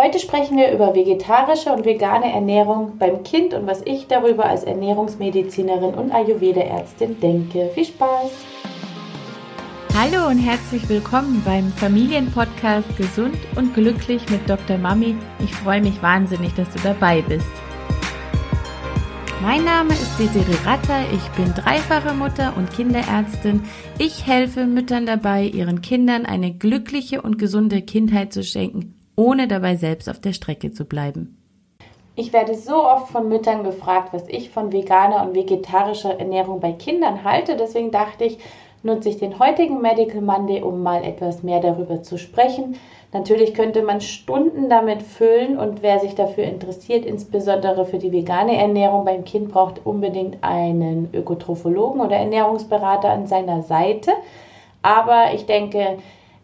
Heute sprechen wir über vegetarische und vegane Ernährung beim Kind und was ich darüber als Ernährungsmedizinerin und Ayurveda-Ärztin denke. Viel Spaß! Hallo und herzlich willkommen beim Familienpodcast Gesund und Glücklich mit Dr. Mami. Ich freue mich wahnsinnig, dass du dabei bist. Mein Name ist Desiree Ratter, ich bin dreifache Mutter und Kinderärztin. Ich helfe Müttern dabei, ihren Kindern eine glückliche und gesunde Kindheit zu schenken ohne dabei selbst auf der Strecke zu bleiben. Ich werde so oft von Müttern gefragt, was ich von veganer und vegetarischer Ernährung bei Kindern halte. Deswegen dachte ich, nutze ich den heutigen Medical Monday, um mal etwas mehr darüber zu sprechen. Natürlich könnte man Stunden damit füllen und wer sich dafür interessiert, insbesondere für die vegane Ernährung beim Kind, braucht unbedingt einen Ökotrophologen oder Ernährungsberater an seiner Seite. Aber ich denke,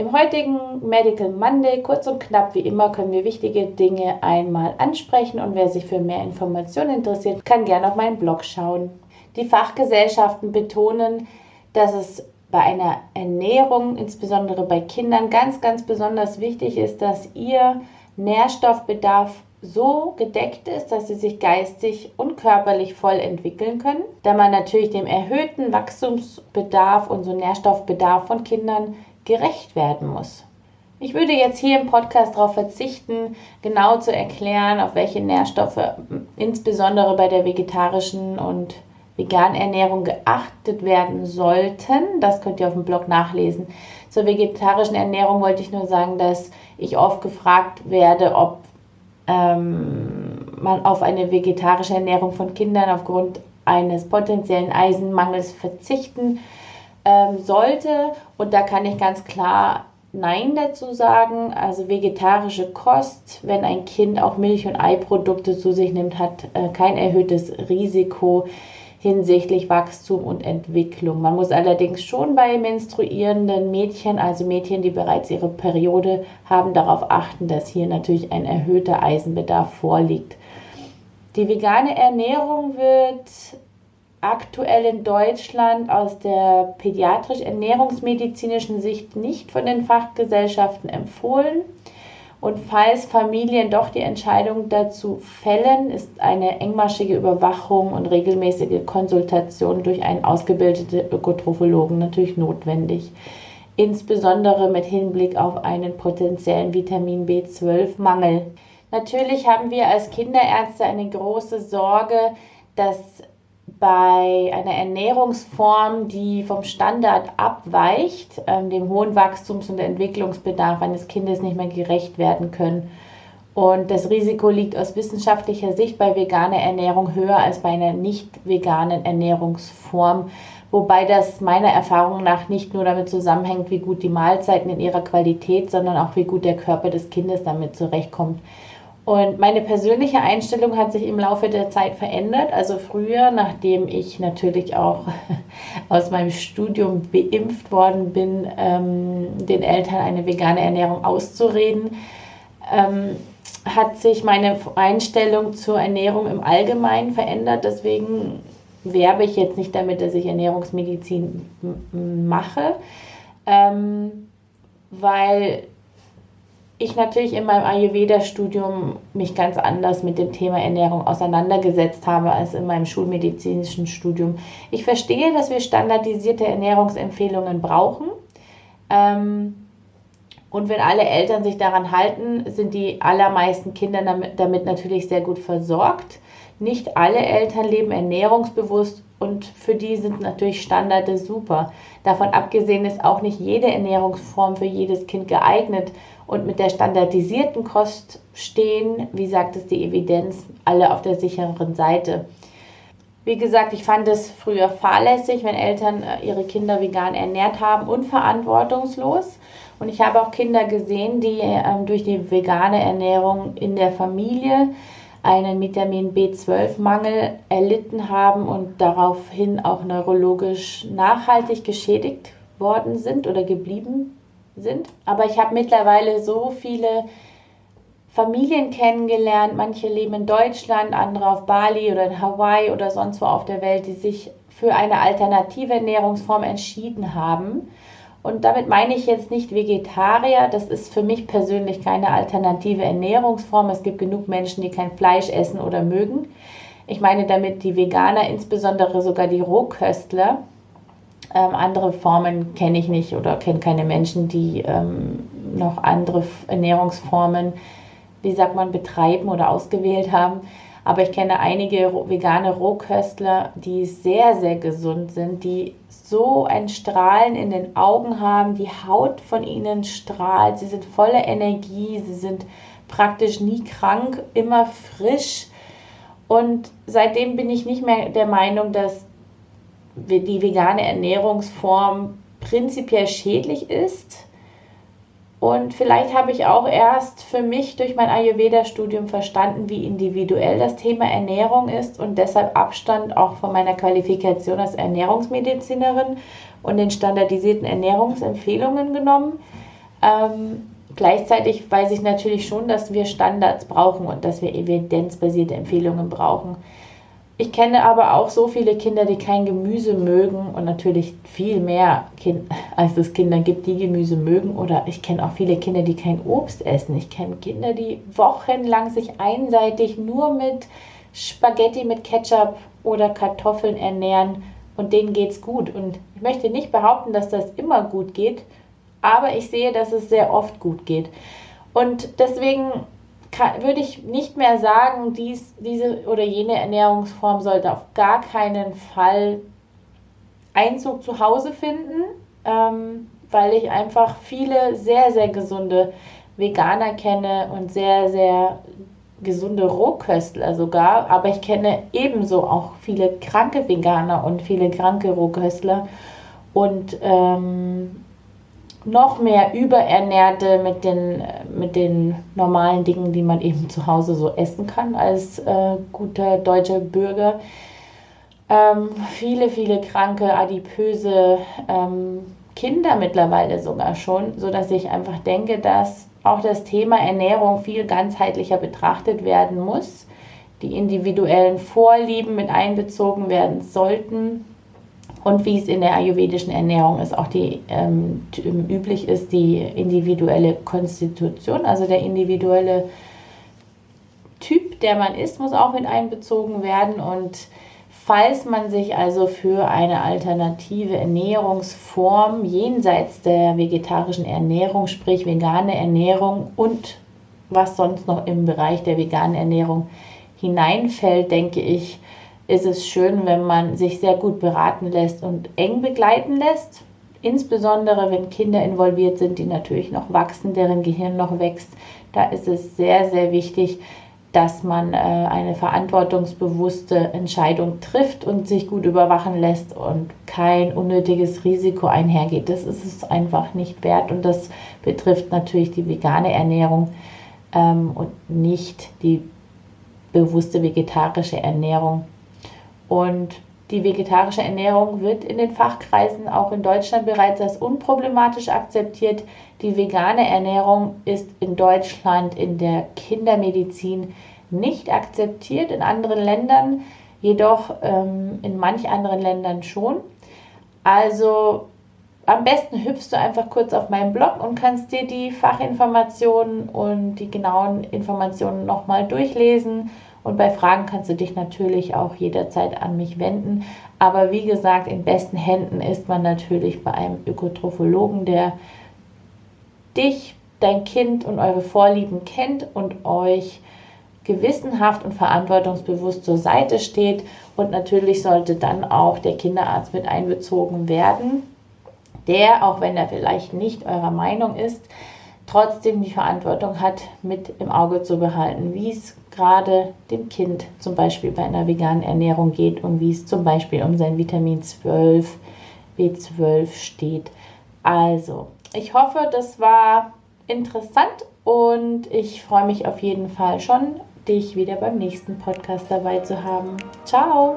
im heutigen Medical Monday, kurz und knapp wie immer, können wir wichtige Dinge einmal ansprechen und wer sich für mehr Informationen interessiert, kann gerne auf meinen Blog schauen. Die Fachgesellschaften betonen, dass es bei einer Ernährung, insbesondere bei Kindern, ganz, ganz besonders wichtig ist, dass ihr Nährstoffbedarf so gedeckt ist, dass sie sich geistig und körperlich voll entwickeln können, da man natürlich dem erhöhten Wachstumsbedarf und so Nährstoffbedarf von Kindern gerecht werden muss. Ich würde jetzt hier im Podcast darauf verzichten, genau zu erklären, auf welche Nährstoffe insbesondere bei der vegetarischen und veganen Ernährung geachtet werden sollten. Das könnt ihr auf dem Blog nachlesen. Zur vegetarischen Ernährung wollte ich nur sagen, dass ich oft gefragt werde, ob ähm, man auf eine vegetarische Ernährung von Kindern aufgrund eines potenziellen Eisenmangels verzichten ähm, sollte. Und da kann ich ganz klar Nein dazu sagen. Also vegetarische Kost, wenn ein Kind auch Milch- und Eiprodukte zu sich nimmt, hat äh, kein erhöhtes Risiko hinsichtlich Wachstum und Entwicklung. Man muss allerdings schon bei menstruierenden Mädchen, also Mädchen, die bereits ihre Periode haben, darauf achten, dass hier natürlich ein erhöhter Eisenbedarf vorliegt. Die vegane Ernährung wird aktuell in Deutschland aus der pädiatrisch-ernährungsmedizinischen Sicht nicht von den Fachgesellschaften empfohlen. Und falls Familien doch die Entscheidung dazu fällen, ist eine engmaschige Überwachung und regelmäßige Konsultation durch einen ausgebildeten Ökotrophologen natürlich notwendig. Insbesondere mit Hinblick auf einen potenziellen Vitamin B12-Mangel. Natürlich haben wir als Kinderärzte eine große Sorge, dass bei einer Ernährungsform, die vom Standard abweicht, ähm, dem hohen Wachstums- und Entwicklungsbedarf eines Kindes nicht mehr gerecht werden können. Und das Risiko liegt aus wissenschaftlicher Sicht bei veganer Ernährung höher als bei einer nicht veganen Ernährungsform, wobei das meiner Erfahrung nach nicht nur damit zusammenhängt, wie gut die Mahlzeiten in ihrer Qualität, sondern auch wie gut der Körper des Kindes damit zurechtkommt. Und meine persönliche Einstellung hat sich im Laufe der Zeit verändert. Also früher, nachdem ich natürlich auch aus meinem Studium beimpft worden bin, ähm, den Eltern eine vegane Ernährung auszureden, ähm, hat sich meine Einstellung zur Ernährung im Allgemeinen verändert. Deswegen werbe ich jetzt nicht damit, dass ich Ernährungsmedizin mache, ähm, weil ich natürlich in meinem Ayurveda-Studium mich ganz anders mit dem Thema Ernährung auseinandergesetzt habe als in meinem schulmedizinischen Studium. Ich verstehe, dass wir standardisierte Ernährungsempfehlungen brauchen. Ähm, und wenn alle Eltern sich daran halten, sind die allermeisten Kinder damit, damit natürlich sehr gut versorgt. Nicht alle Eltern leben ernährungsbewusst und für die sind natürlich Standarde super. Davon abgesehen ist auch nicht jede Ernährungsform für jedes Kind geeignet und mit der standardisierten Kost stehen, wie sagt es die Evidenz, alle auf der sicheren Seite. Wie gesagt, ich fand es früher fahrlässig, wenn Eltern äh, ihre Kinder vegan ernährt haben und verantwortungslos. Und ich habe auch Kinder gesehen, die ähm, durch die vegane Ernährung in der Familie einen Vitamin B12-Mangel erlitten haben und daraufhin auch neurologisch nachhaltig geschädigt worden sind oder geblieben sind. Aber ich habe mittlerweile so viele Familien kennengelernt. Manche leben in Deutschland, andere auf Bali oder in Hawaii oder sonst wo auf der Welt, die sich für eine alternative Ernährungsform entschieden haben Und damit meine ich jetzt nicht Vegetarier. Das ist für mich persönlich keine alternative Ernährungsform. Es gibt genug Menschen, die kein Fleisch essen oder mögen. Ich meine damit die Veganer, insbesondere sogar die Rohköstler. Ähm, andere Formen kenne ich nicht oder kenne keine Menschen, die ähm, noch andere Ernährungsformen, wie sagt man, betreiben oder ausgewählt haben. Aber ich kenne einige vegane Rohköstler, die sehr, sehr gesund sind, die so ein Strahlen in den Augen haben, die Haut von ihnen strahlt, sie sind voller Energie, sie sind praktisch nie krank, immer frisch. Und seitdem bin ich nicht mehr der Meinung, dass die vegane Ernährungsform prinzipiell schädlich ist. Und vielleicht habe ich auch erst für mich durch mein Ayurveda-Studium verstanden, wie individuell das Thema Ernährung ist und deshalb Abstand auch von meiner Qualifikation als Ernährungsmedizinerin und den standardisierten Ernährungsempfehlungen genommen. Ähm, gleichzeitig weiß ich natürlich schon, dass wir Standards brauchen und dass wir evidenzbasierte Empfehlungen brauchen. Ich kenne aber auch so viele Kinder, die kein Gemüse mögen und natürlich viel mehr, kind, als es Kinder gibt, die Gemüse mögen. Oder ich kenne auch viele Kinder, die kein Obst essen. Ich kenne Kinder, die wochenlang sich einseitig nur mit Spaghetti mit Ketchup oder Kartoffeln ernähren und denen geht es gut. Und ich möchte nicht behaupten, dass das immer gut geht, aber ich sehe, dass es sehr oft gut geht. Und deswegen würde ich nicht mehr sagen, dies, diese oder jene Ernährungsform sollte auf gar keinen Fall Einzug zu Hause finden, ähm, weil ich einfach viele sehr, sehr gesunde Veganer kenne und sehr, sehr gesunde Rohköstler sogar. Aber ich kenne ebenso auch viele kranke Veganer und viele kranke Rohköstler. Und ähm, noch mehr Überernährte mit den, mit den normalen Dingen, die man eben zu Hause so essen kann als äh, guter deutscher Bürger. Ähm, viele, viele kranke, adipöse ähm, Kinder mittlerweile sogar schon, sodass ich einfach denke, dass auch das Thema Ernährung viel ganzheitlicher betrachtet werden muss. Die individuellen Vorlieben mit einbezogen werden sollten und wie es in der ayurvedischen Ernährung ist, auch die ähm, üblich ist, die individuelle Konstitution, also der individuelle Typ, der man ist, muss auch mit einbezogen werden. Und falls man sich also für eine alternative Ernährungsform jenseits der vegetarischen Ernährung, sprich vegane Ernährung und was sonst noch im Bereich der veganen Ernährung hineinfällt, denke ich, ist es schön, wenn man sich sehr gut beraten lässt und eng begleiten lässt. Insbesondere wenn Kinder involviert sind, die natürlich noch wachsen, deren Gehirn noch wächst. Da ist es sehr, sehr wichtig, dass man äh, eine verantwortungsbewusste Entscheidung trifft und sich gut überwachen lässt und kein unnötiges Risiko einhergeht. Das ist es einfach nicht wert und das betrifft natürlich die vegane Ernährung ähm, und nicht die bewusste vegetarische Ernährung. Und die vegetarische Ernährung wird in den Fachkreisen auch in Deutschland bereits als unproblematisch akzeptiert. Die vegane Ernährung ist in Deutschland in der Kindermedizin nicht akzeptiert, in anderen Ländern jedoch ähm, in manch anderen Ländern schon. Also am besten hüpfst du einfach kurz auf meinen Blog und kannst dir die Fachinformationen und die genauen Informationen nochmal durchlesen und bei Fragen kannst du dich natürlich auch jederzeit an mich wenden. Aber wie gesagt, in besten Händen ist man natürlich bei einem Ökotrophologen, der dich, dein Kind und eure Vorlieben kennt und euch gewissenhaft und verantwortungsbewusst zur Seite steht. Und natürlich sollte dann auch der Kinderarzt mit einbezogen werden, der, auch wenn er vielleicht nicht eurer Meinung ist, trotzdem die Verantwortung hat, mit im Auge zu behalten, wie es gerade dem Kind zum Beispiel bei einer veganen Ernährung geht und wie es zum Beispiel um sein Vitamin 12, B12 steht. Also, ich hoffe, das war interessant und ich freue mich auf jeden Fall schon, dich wieder beim nächsten Podcast dabei zu haben. Ciao!